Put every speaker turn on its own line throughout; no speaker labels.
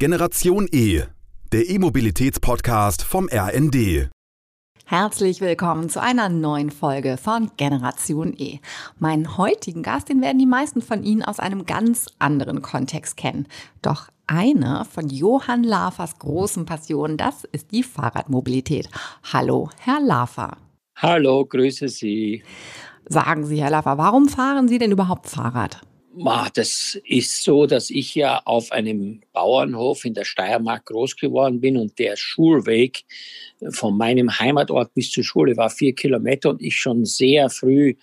Generation E, der E-Mobilitäts-Podcast vom RND.
Herzlich willkommen zu einer neuen Folge von Generation E. Meinen heutigen Gast, den werden die meisten von Ihnen aus einem ganz anderen Kontext kennen. Doch eine von Johann Lafers großen Passionen, das ist die Fahrradmobilität. Hallo, Herr Lafer.
Hallo, grüße Sie.
Sagen Sie, Herr Lafer, warum fahren Sie denn überhaupt Fahrrad?
Das ist so, dass ich ja auf einem Bauernhof in der Steiermark groß geworden bin und der Schulweg von meinem Heimatort bis zur Schule war vier Kilometer und ich schon sehr früh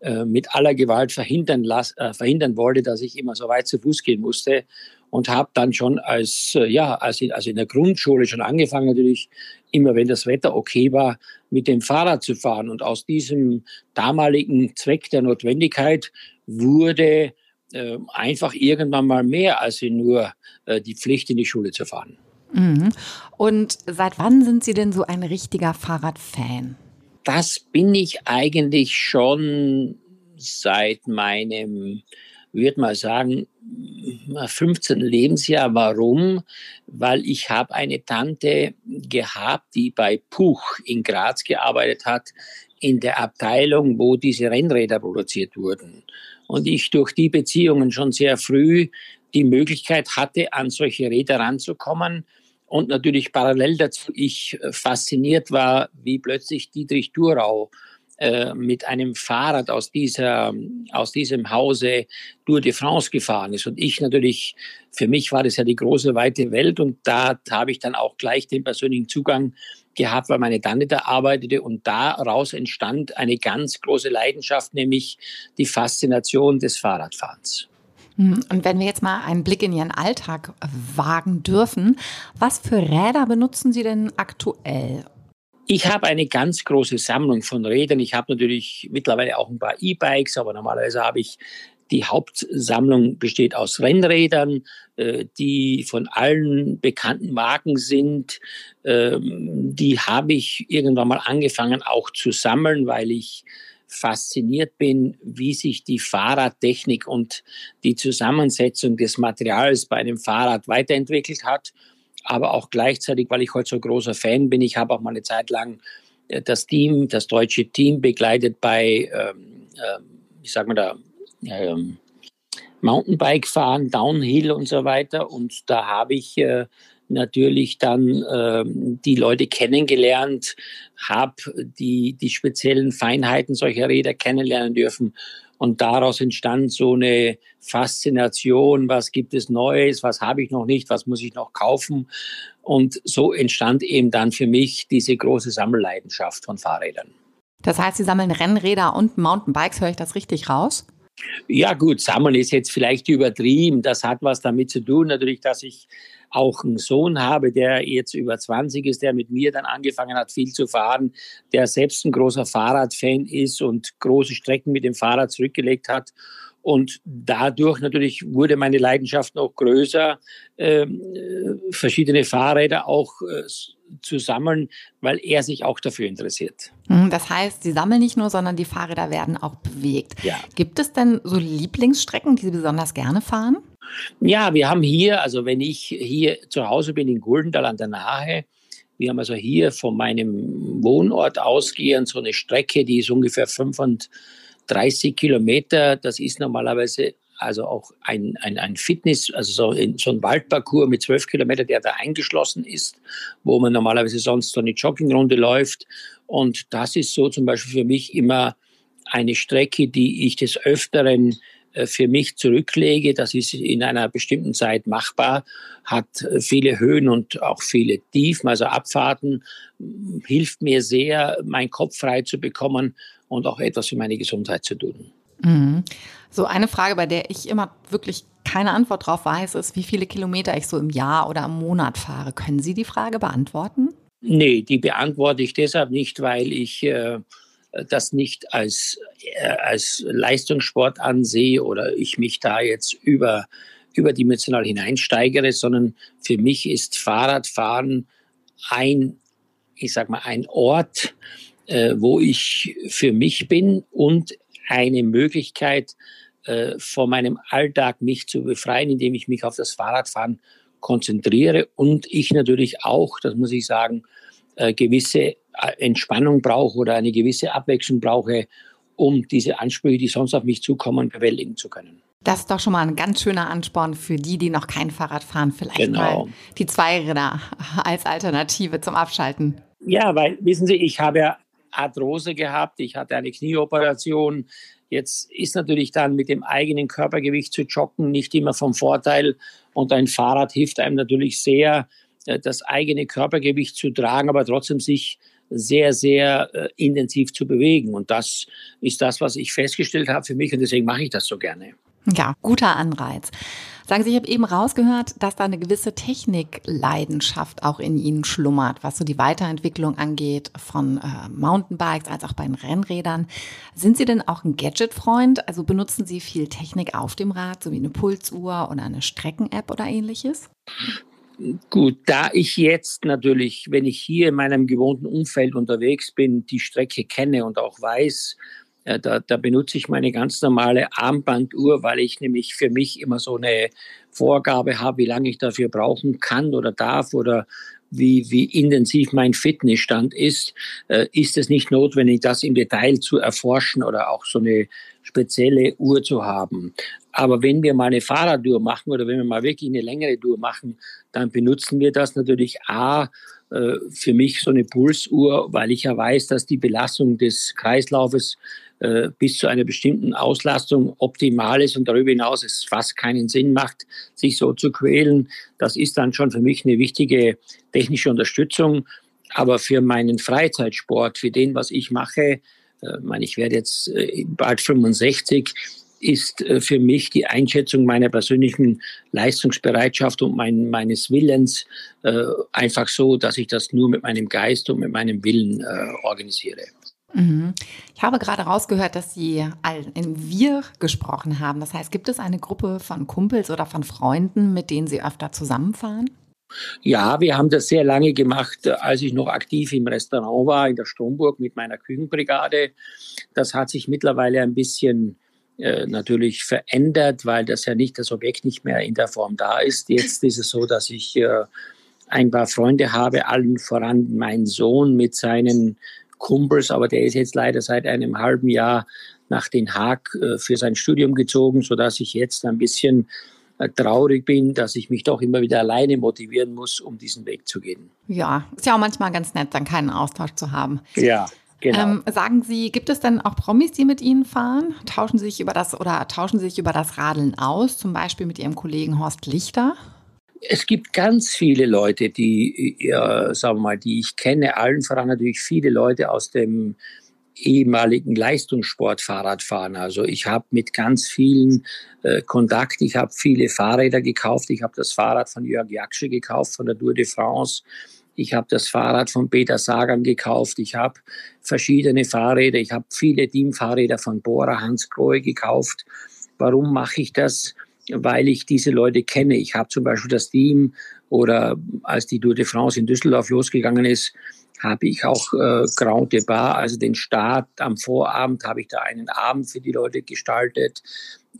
äh, mit aller Gewalt verhindern, las, äh, verhindern wollte, dass ich immer so weit zu Fuß gehen musste und habe dann schon als äh, ja als in, also in der Grundschule schon angefangen natürlich immer wenn das Wetter okay war mit dem Fahrrad zu fahren. Und aus diesem damaligen Zweck der Notwendigkeit wurde äh, einfach irgendwann mal mehr als nur äh, die Pflicht in die Schule zu fahren.
Mhm. Und seit wann sind Sie denn so ein richtiger Fahrradfan?
Das bin ich eigentlich schon seit meinem, würde mal sagen, 15. Lebensjahr. Warum? Weil ich habe eine Tante gehabt, die bei Puch in Graz gearbeitet hat, in der Abteilung, wo diese Rennräder produziert wurden und ich durch die Beziehungen schon sehr früh die Möglichkeit hatte, an solche Räder ranzukommen und natürlich parallel dazu ich äh, fasziniert war, wie plötzlich Dietrich Durau äh, mit einem Fahrrad aus, dieser, aus diesem Hause Tour de France gefahren ist. Und ich natürlich, für mich war das ja die große, weite Welt und da habe ich dann auch gleich den persönlichen Zugang gehabt, weil meine Tante da arbeitete und daraus entstand eine ganz große Leidenschaft, nämlich die Faszination des Fahrradfahrens.
Hm, und wenn wir jetzt mal einen Blick in Ihren Alltag wagen dürfen, was für Räder benutzen Sie denn aktuell?
Ich habe eine ganz große Sammlung von Rädern. Ich habe natürlich mittlerweile auch ein paar E-Bikes, aber normalerweise habe ich die Hauptsammlung besteht aus Rennrädern, äh, die von allen bekannten Marken sind. Ähm, die habe ich irgendwann mal angefangen auch zu sammeln, weil ich fasziniert bin, wie sich die Fahrradtechnik und die Zusammensetzung des Materials bei einem Fahrrad weiterentwickelt hat. Aber auch gleichzeitig, weil ich heute so großer Fan bin, ich habe auch mal eine Zeit lang äh, das Team, das deutsche Team begleitet bei, ähm, äh, wie sagen wir da, ähm, Mountainbike fahren, Downhill und so weiter. Und da habe ich äh, natürlich dann ähm, die Leute kennengelernt, habe die, die speziellen Feinheiten solcher Räder kennenlernen dürfen. Und daraus entstand so eine Faszination, was gibt es Neues, was habe ich noch nicht, was muss ich noch kaufen. Und so entstand eben dann für mich diese große Sammelleidenschaft von Fahrrädern.
Das heißt, Sie sammeln Rennräder und Mountainbikes, höre ich das richtig raus?
Ja gut, sammeln ist jetzt vielleicht übertrieben. Das hat was damit zu tun, natürlich, dass ich auch einen Sohn habe, der jetzt über 20 ist, der mit mir dann angefangen hat, viel zu fahren, der selbst ein großer Fahrradfan ist und große Strecken mit dem Fahrrad zurückgelegt hat. Und dadurch natürlich wurde meine Leidenschaft noch größer, ähm, äh, verschiedene Fahrräder auch äh, zu sammeln, weil er sich auch dafür interessiert.
Hm, das heißt, Sie sammeln nicht nur, sondern die Fahrräder werden auch bewegt. Ja. Gibt es denn so Lieblingsstrecken, die Sie besonders gerne fahren?
Ja, wir haben hier, also wenn ich hier zu Hause bin in Guldenthal an der Nahe, wir haben also hier von meinem Wohnort ausgehend so eine Strecke, die ist ungefähr 35 Kilometer. Das ist normalerweise also auch ein, ein, ein Fitness, also so, in, so ein Waldparcours mit 12 Kilometern, der da eingeschlossen ist, wo man normalerweise sonst so eine Joggingrunde läuft. Und das ist so zum Beispiel für mich immer eine Strecke, die ich des Öfteren äh, für mich zurücklege. Das ist in einer bestimmten Zeit machbar, hat viele Höhen und auch viele Tiefen, also Abfahrten, hilft mir sehr, meinen Kopf frei zu bekommen und auch etwas für meine Gesundheit zu tun.
Mhm. So eine Frage, bei der ich immer wirklich keine Antwort drauf weiß, ist, wie viele Kilometer ich so im Jahr oder im Monat fahre. Können Sie die Frage beantworten?
Nee, die beantworte ich deshalb nicht, weil ich äh, das nicht als, äh, als Leistungssport ansehe oder ich mich da jetzt über, überdimensional hineinsteigere, sondern für mich ist Fahrradfahren ein, ich sag mal, ein Ort, äh, wo ich für mich bin und eine Möglichkeit, äh, von meinem Alltag mich zu befreien, indem ich mich auf das Fahrradfahren konzentriere und ich natürlich auch, das muss ich sagen, äh, gewisse äh, Entspannung brauche oder eine gewisse Abwechslung brauche, um diese Ansprüche, die sonst auf mich zukommen, bewältigen zu können.
Das ist doch schon mal ein ganz schöner Ansporn für die, die noch kein Fahrrad fahren, vielleicht genau. mal die Zweiräder als Alternative zum Abschalten.
Ja, weil wissen Sie, ich habe ja Arthrose gehabt, ich hatte eine Knieoperation. Jetzt ist natürlich dann mit dem eigenen Körpergewicht zu joggen nicht immer vom Vorteil und ein Fahrrad hilft einem natürlich sehr, äh, das eigene Körpergewicht zu tragen, aber trotzdem sich sehr, sehr äh, intensiv zu bewegen. Und das ist das, was ich festgestellt habe für mich und deswegen mache ich das so gerne.
Ja, guter Anreiz. Sagen Sie, ich habe eben rausgehört, dass da eine gewisse Technikleidenschaft auch in Ihnen schlummert, was so die Weiterentwicklung angeht von äh, Mountainbikes als auch bei den Rennrädern. Sind Sie denn auch ein Gadget-Freund? Also benutzen Sie viel Technik auf dem Rad, so wie eine Pulsuhr oder eine Strecken-App oder ähnliches?
Gut, da ich jetzt natürlich, wenn ich hier in meinem gewohnten Umfeld unterwegs bin, die Strecke kenne und auch weiß, da, da benutze ich meine ganz normale Armbanduhr, weil ich nämlich für mich immer so eine Vorgabe habe, wie lange ich dafür brauchen kann oder darf oder wie, wie intensiv mein Fitnessstand ist, äh, ist es nicht notwendig, das im Detail zu erforschen oder auch so eine spezielle Uhr zu haben. Aber wenn wir mal eine Fahrraduhr machen oder wenn wir mal wirklich eine längere Tour machen, dann benutzen wir das natürlich A, äh, für mich so eine Pulsuhr, weil ich ja weiß, dass die Belastung des Kreislaufes äh, bis zu einer bestimmten Auslastung optimal ist und darüber hinaus es fast keinen Sinn macht, sich so zu quälen. Das ist dann schon für mich eine wichtige technische Unterstützung. Aber für meinen Freizeitsport, für den, was ich mache, äh, meine, ich werde jetzt äh, bald 65, ist äh, für mich die Einschätzung meiner persönlichen Leistungsbereitschaft und mein, meines Willens äh, einfach so, dass ich das nur mit meinem Geist und mit meinem Willen äh, organisiere.
Mhm. Ich habe gerade rausgehört, dass Sie in Wir gesprochen haben. Das heißt, gibt es eine Gruppe von Kumpels oder von Freunden, mit denen Sie öfter zusammenfahren?
Ja, wir haben das sehr lange gemacht, als ich noch aktiv im Restaurant war, in der Stromburg mit meiner Küchenbrigade. Das hat sich mittlerweile ein bisschen äh, natürlich verändert, weil das ja nicht das Objekt nicht mehr in der Form da ist. Jetzt ist es so, dass ich äh, ein paar Freunde habe, allen voran mein Sohn mit seinen Kumpels, aber der ist jetzt leider seit einem halben Jahr nach Den Haag äh, für sein Studium gezogen, sodass ich jetzt ein bisschen äh, traurig bin, dass ich mich doch immer wieder alleine motivieren muss, um diesen Weg zu gehen.
Ja, ist ja auch manchmal ganz nett, dann keinen Austausch zu haben.
Ja. Genau. Ähm,
sagen Sie, gibt es denn auch Promis, die mit Ihnen fahren? Tauschen Sie sich über das oder tauschen Sie sich über das Radeln aus, zum Beispiel mit Ihrem Kollegen Horst Lichter?
Es gibt ganz viele Leute, die, ja, sagen wir mal, die ich kenne, allen voran natürlich viele Leute aus dem ehemaligen Leistungssport Fahrradfahren. Also ich habe mit ganz vielen äh, Kontakt. Ich habe viele Fahrräder gekauft. Ich habe das Fahrrad von Jörg Jaksche gekauft von der Tour de France. Ich habe das Fahrrad von Peter Sagan gekauft. Ich habe verschiedene Fahrräder. Ich habe viele Teamfahrräder von Bora Hans Grohe gekauft. Warum mache ich das? Weil ich diese Leute kenne. Ich habe zum Beispiel das Team oder als die Tour de France in Düsseldorf losgegangen ist, habe ich auch äh, Grand Depart, also den Start am Vorabend, habe ich da einen Abend für die Leute gestaltet.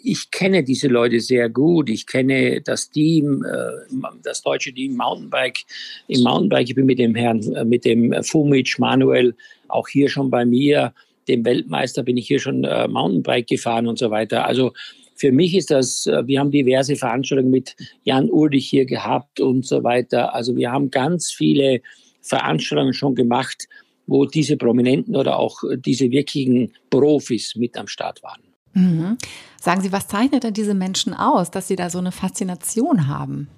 Ich kenne diese Leute sehr gut. Ich kenne das Team, äh, das deutsche Team Mountainbike. Im Mountainbike, ich bin mit dem Herrn, äh, mit dem Fumic Manuel auch hier schon bei mir. Dem Weltmeister bin ich hier schon äh, Mountainbike gefahren und so weiter. Also für mich ist das, äh, wir haben diverse Veranstaltungen mit Jan Ulrich hier gehabt und so weiter. Also wir haben ganz viele Veranstaltungen schon gemacht, wo diese Prominenten oder auch diese wirklichen Profis mit am Start waren.
Mhm. Sagen Sie, was zeichnet denn diese Menschen aus, dass sie da so eine Faszination haben?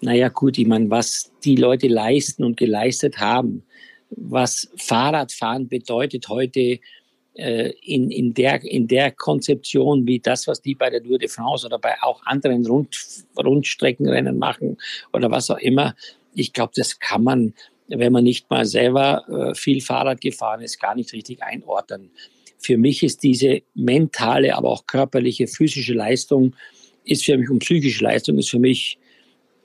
Naja, gut, ich meine, was die Leute leisten und geleistet haben, was Fahrradfahren bedeutet heute, äh, in, in, der, in der Konzeption wie das, was die bei der Tour de France oder bei auch anderen Rund, Rundstreckenrennen machen oder was auch immer. Ich glaube, das kann man, wenn man nicht mal selber äh, viel Fahrrad gefahren ist, gar nicht richtig einordnen. Für mich ist diese mentale, aber auch körperliche, physische Leistung, ist für mich und psychische Leistung ist für mich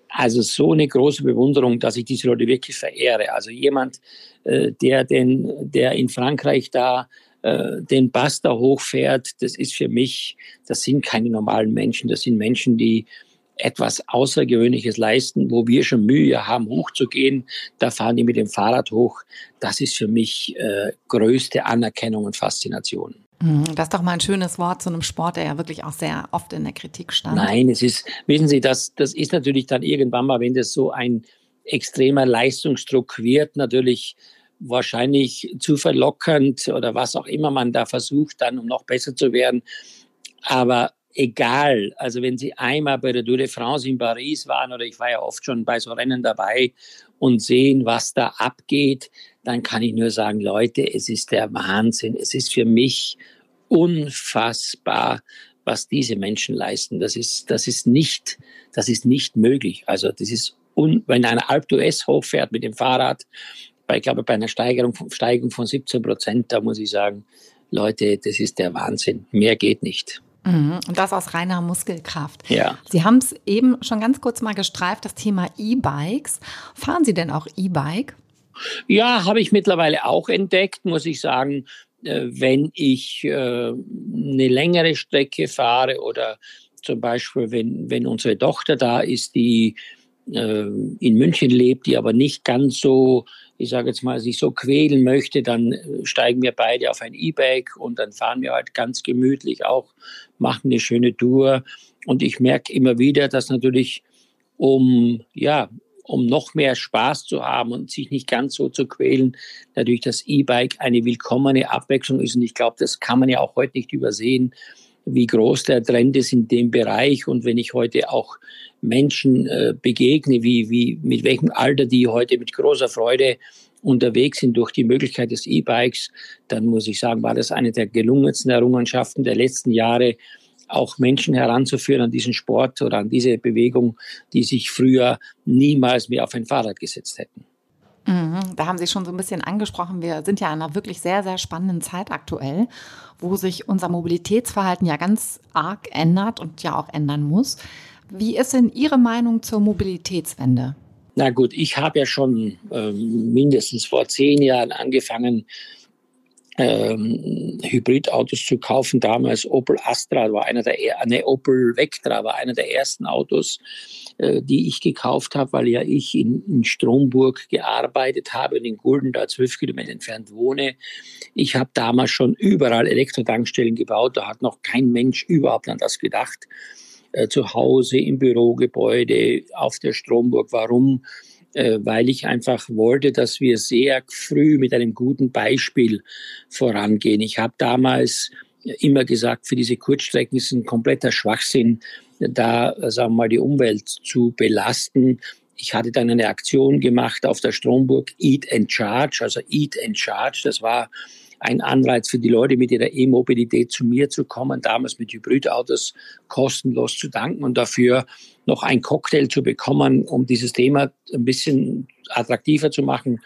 also so eine große Bewunderung, dass ich diese Leute wirklich verehre. Also jemand, äh, der den, der in Frankreich da äh, den Bass da hochfährt, das ist für mich, das sind keine normalen Menschen, das sind Menschen, die etwas Außergewöhnliches leisten, wo wir schon Mühe haben, hochzugehen. Da fahren die mit dem Fahrrad hoch. Das ist für mich äh, größte Anerkennung und Faszination.
Mhm, das ist doch mal ein schönes Wort zu einem Sport, der ja wirklich auch sehr oft in der Kritik stand.
Nein, es ist, wissen Sie, das, das ist natürlich dann irgendwann mal, wenn das so ein extremer Leistungsdruck wird, natürlich wahrscheinlich zu verlockend oder was auch immer man da versucht, dann um noch besser zu werden. Aber egal, also wenn Sie einmal bei der Tour de France in Paris waren oder ich war ja oft schon bei so Rennen dabei und sehen, was da abgeht, dann kann ich nur sagen, Leute, es ist der Wahnsinn. Es ist für mich unfassbar, was diese Menschen leisten. Das ist, das ist nicht, das ist nicht möglich. Also das ist, un, wenn eine Alp d'Huez hochfährt mit dem Fahrrad, bei, ich glaube, bei einer Steigerung, Steigung von 17 Prozent, da muss ich sagen, Leute, das ist der Wahnsinn. Mehr geht nicht.
Mhm. Und das aus reiner Muskelkraft.
Ja.
Sie haben es eben schon ganz kurz mal gestreift, das Thema E-Bikes. Fahren Sie denn auch E-Bike?
Ja, habe ich mittlerweile auch entdeckt, muss ich sagen. Äh, wenn ich äh, eine längere Strecke fahre oder zum Beispiel, wenn, wenn unsere Tochter da ist, die äh, in München lebt, die aber nicht ganz so, ich sage jetzt mal, sich so quälen möchte, dann steigen wir beide auf ein E-Bike und dann fahren wir halt ganz gemütlich auch, machen eine schöne Tour. Und ich merke immer wieder, dass natürlich um, ja, um noch mehr Spaß zu haben und sich nicht ganz so zu quälen, natürlich das E-Bike eine willkommene Abwechslung ist. Und ich glaube, das kann man ja auch heute nicht übersehen, wie groß der Trend ist in dem Bereich. Und wenn ich heute auch Menschen äh, begegne, wie, wie, mit welchem Alter die heute mit großer Freude unterwegs sind durch die Möglichkeit des E-Bikes, dann muss ich sagen, war das eine der gelungensten Errungenschaften der letzten Jahre, auch Menschen heranzuführen an diesen Sport oder an diese Bewegung, die sich früher niemals mehr auf ein Fahrrad gesetzt hätten.
Mhm, da haben Sie schon so ein bisschen angesprochen. Wir sind ja in einer wirklich sehr, sehr spannenden Zeit aktuell, wo sich unser Mobilitätsverhalten ja ganz arg ändert und ja auch ändern muss. Wie ist denn Ihre Meinung zur Mobilitätswende?
Na gut, ich habe ja schon äh, mindestens vor zehn Jahren angefangen, ähm, Hybridautos zu kaufen. Damals Opel Astra war einer der, ne, Opel Vectra war einer der ersten Autos, die ich gekauft habe, weil ja ich in, in Stromburg gearbeitet habe und in Gulden, da zwölf Kilometer entfernt wohne. Ich habe damals schon überall Elektrotankstellen gebaut. Da hat noch kein Mensch überhaupt an das gedacht. Äh, zu Hause, im Bürogebäude, auf der Stromburg. Warum? Äh, weil ich einfach wollte, dass wir sehr früh mit einem guten Beispiel vorangehen. Ich habe damals immer gesagt, für diese Kurzstrecken ist ein kompletter Schwachsinn, da, sagen wir mal, die Umwelt zu belasten. Ich hatte dann eine Aktion gemacht auf der Stromburg, Eat and Charge, also Eat and Charge. Das war ein Anreiz für die Leute, mit ihrer E-Mobilität zu mir zu kommen, damals mit Hybridautos kostenlos zu danken und dafür noch ein Cocktail zu bekommen, um dieses Thema ein bisschen attraktiver zu machen.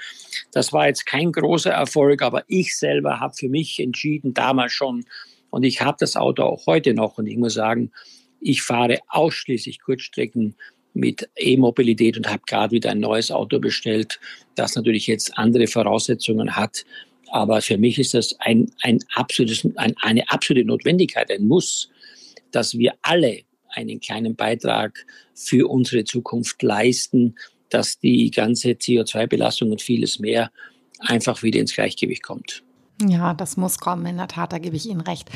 Das war jetzt kein großer Erfolg, aber ich selber habe für mich entschieden, damals schon, und ich habe das Auto auch heute noch, und ich muss sagen, ich fahre ausschließlich Kurzstrecken mit E-Mobilität und habe gerade wieder ein neues Auto bestellt, das natürlich jetzt andere Voraussetzungen hat. Aber für mich ist das ein, ein absolutes, ein, eine absolute Notwendigkeit, ein Muss, dass wir alle einen kleinen Beitrag für unsere Zukunft leisten, dass die ganze CO2-Belastung und vieles mehr einfach wieder ins Gleichgewicht kommt.
Ja, das muss kommen, in der Tat, da gebe ich Ihnen recht.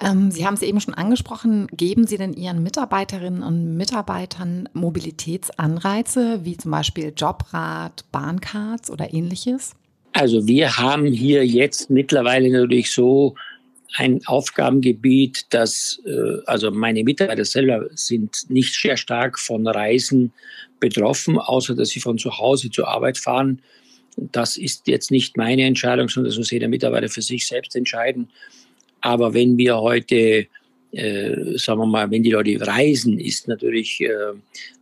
Ähm, Sie haben es eben schon angesprochen. Geben Sie denn Ihren Mitarbeiterinnen und Mitarbeitern Mobilitätsanreize, wie zum Beispiel Jobrat, Bahncards oder ähnliches?
Also wir haben hier jetzt mittlerweile natürlich so ein Aufgabengebiet, dass äh, also meine Mitarbeiter selber sind nicht sehr stark von Reisen betroffen, außer dass sie von zu Hause zur Arbeit fahren. Das ist jetzt nicht meine Entscheidung, sondern das muss jeder Mitarbeiter für sich selbst entscheiden. Aber wenn wir heute äh, sagen wir mal, wenn die Leute reisen, ist natürlich äh,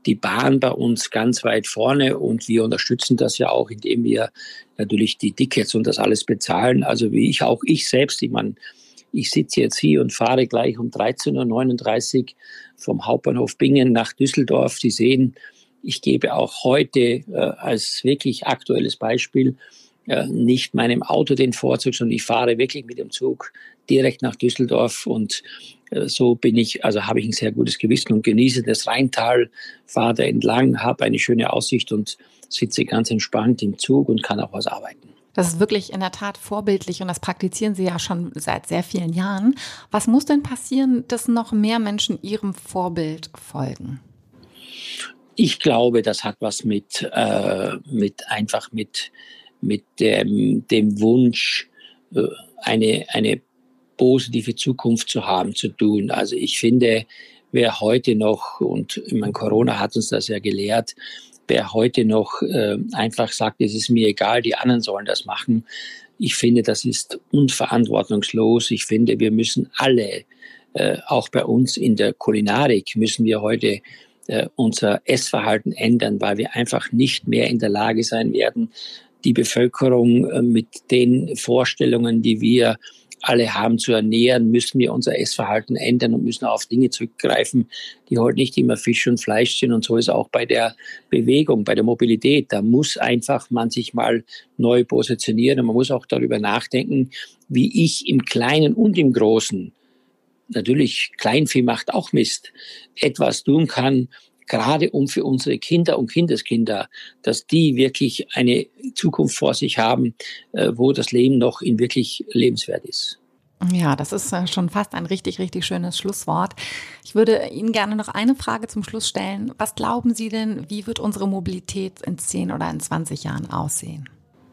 die Bahn bei uns ganz weit vorne und wir unterstützen das ja auch, indem wir natürlich die Tickets und das alles bezahlen. Also wie ich auch ich selbst, ich meine, ich sitze jetzt hier und fahre gleich um 13.39 Uhr vom Hauptbahnhof Bingen nach Düsseldorf. Sie sehen, ich gebe auch heute äh, als wirklich aktuelles Beispiel äh, nicht meinem Auto den Vorzug, sondern ich fahre wirklich mit dem Zug direkt nach Düsseldorf und äh, so bin ich, also habe ich ein sehr gutes Gewissen und genieße das Rheintal, fahre da entlang, habe eine schöne Aussicht und sitze ganz entspannt im Zug und kann auch was arbeiten.
Das ist wirklich in der Tat vorbildlich und das praktizieren Sie ja schon seit sehr vielen Jahren. Was muss denn passieren, dass noch mehr Menschen Ihrem Vorbild folgen?
Ich glaube, das hat was mit, äh, mit einfach mit, mit dem, dem Wunsch, äh, eine, eine positive Zukunft zu haben, zu tun. Also ich finde, wer heute noch, und ich meine, Corona hat uns das ja gelehrt, wer heute noch äh, einfach sagt, es ist mir egal, die anderen sollen das machen, ich finde, das ist unverantwortungslos. Ich finde, wir müssen alle, äh, auch bei uns in der Kulinarik, müssen wir heute äh, unser Essverhalten ändern, weil wir einfach nicht mehr in der Lage sein werden, die Bevölkerung äh, mit den Vorstellungen, die wir alle haben zu ernähren, müssen wir unser Essverhalten ändern und müssen auf Dinge zurückgreifen, die heute nicht immer Fisch und Fleisch sind. Und so ist auch bei der Bewegung, bei der Mobilität. Da muss einfach man sich mal neu positionieren und man muss auch darüber nachdenken, wie ich im Kleinen und im Großen, natürlich Kleinvieh macht auch Mist, etwas tun kann, gerade um für unsere Kinder und Kindeskinder, dass die wirklich eine Zukunft vor sich haben, äh, wo das Leben noch in wirklich lebenswert ist.
Ja, das ist äh, schon fast ein richtig, richtig schönes Schlusswort. Ich würde Ihnen gerne noch eine Frage zum Schluss stellen. Was glauben Sie denn, wie wird unsere Mobilität in 10 oder in 20 Jahren aussehen?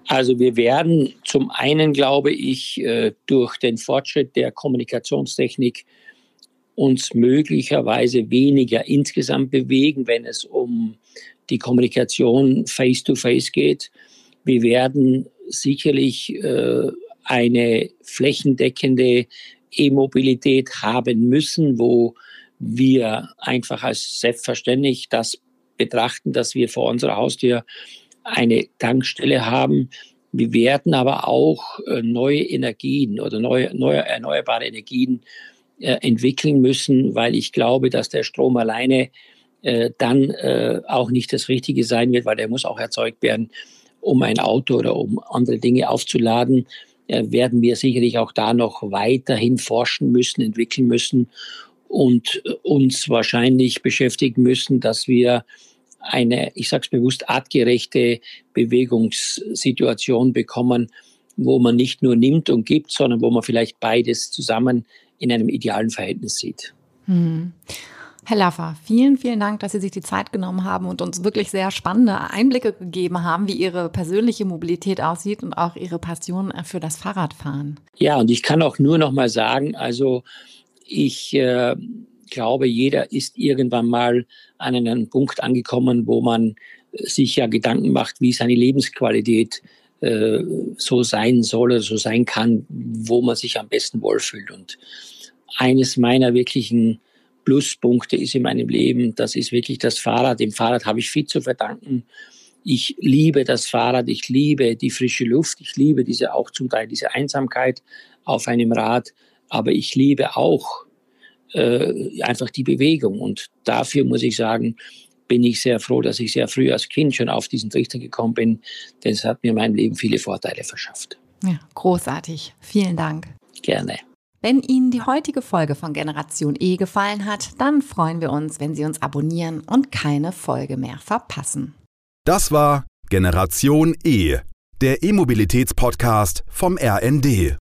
Also wir werden zum einen, glaube ich, äh, durch den Fortschritt der Kommunikationstechnik uns möglicherweise weniger insgesamt bewegen, wenn es um die Kommunikation face-to-face -face geht. Wir werden sicherlich äh, eine flächendeckende E-Mobilität haben müssen, wo wir einfach als selbstverständlich das betrachten, dass wir vor unserer Haustür eine Tankstelle haben. Wir werden aber auch äh, neue Energien oder neue, neue erneuerbare Energien äh, entwickeln müssen, weil ich glaube, dass der Strom alleine äh, dann äh, auch nicht das Richtige sein wird, weil der muss auch erzeugt werden, um ein Auto oder um andere Dinge aufzuladen. Äh, werden wir sicherlich auch da noch weiterhin forschen müssen, entwickeln müssen und uns wahrscheinlich beschäftigen müssen, dass wir eine, ich sage es bewusst, artgerechte Bewegungssituation bekommen, wo man nicht nur nimmt und gibt, sondern wo man vielleicht beides zusammen in einem idealen Verhältnis sieht. Hm.
Herr Laffer, vielen, vielen Dank, dass Sie sich die Zeit genommen haben und uns wirklich sehr spannende Einblicke gegeben haben, wie Ihre persönliche Mobilität aussieht und auch Ihre Passion für das Fahrradfahren.
Ja, und ich kann auch nur noch mal sagen, also ich äh, glaube, jeder ist irgendwann mal an einen Punkt angekommen, wo man sich ja Gedanken macht, wie seine Lebensqualität äh, so sein soll oder so sein kann, wo man sich am besten wohlfühlt. Und eines meiner wirklichen Pluspunkte ist in meinem Leben, das ist wirklich das Fahrrad. Dem Fahrrad habe ich viel zu verdanken. Ich liebe das Fahrrad, ich liebe die frische Luft, ich liebe diese auch zum Teil diese Einsamkeit auf einem Rad, aber ich liebe auch äh, einfach die Bewegung. Und dafür muss ich sagen, bin ich sehr froh, dass ich sehr früh als Kind schon auf diesen Trichter gekommen bin, denn es hat mir in meinem Leben viele Vorteile verschafft.
Ja, großartig. Vielen Dank.
Gerne.
Wenn Ihnen die heutige Folge von Generation E gefallen hat, dann freuen wir uns, wenn Sie uns abonnieren und keine Folge mehr verpassen.
Das war Generation E, der E-Mobilitäts-Podcast vom RND.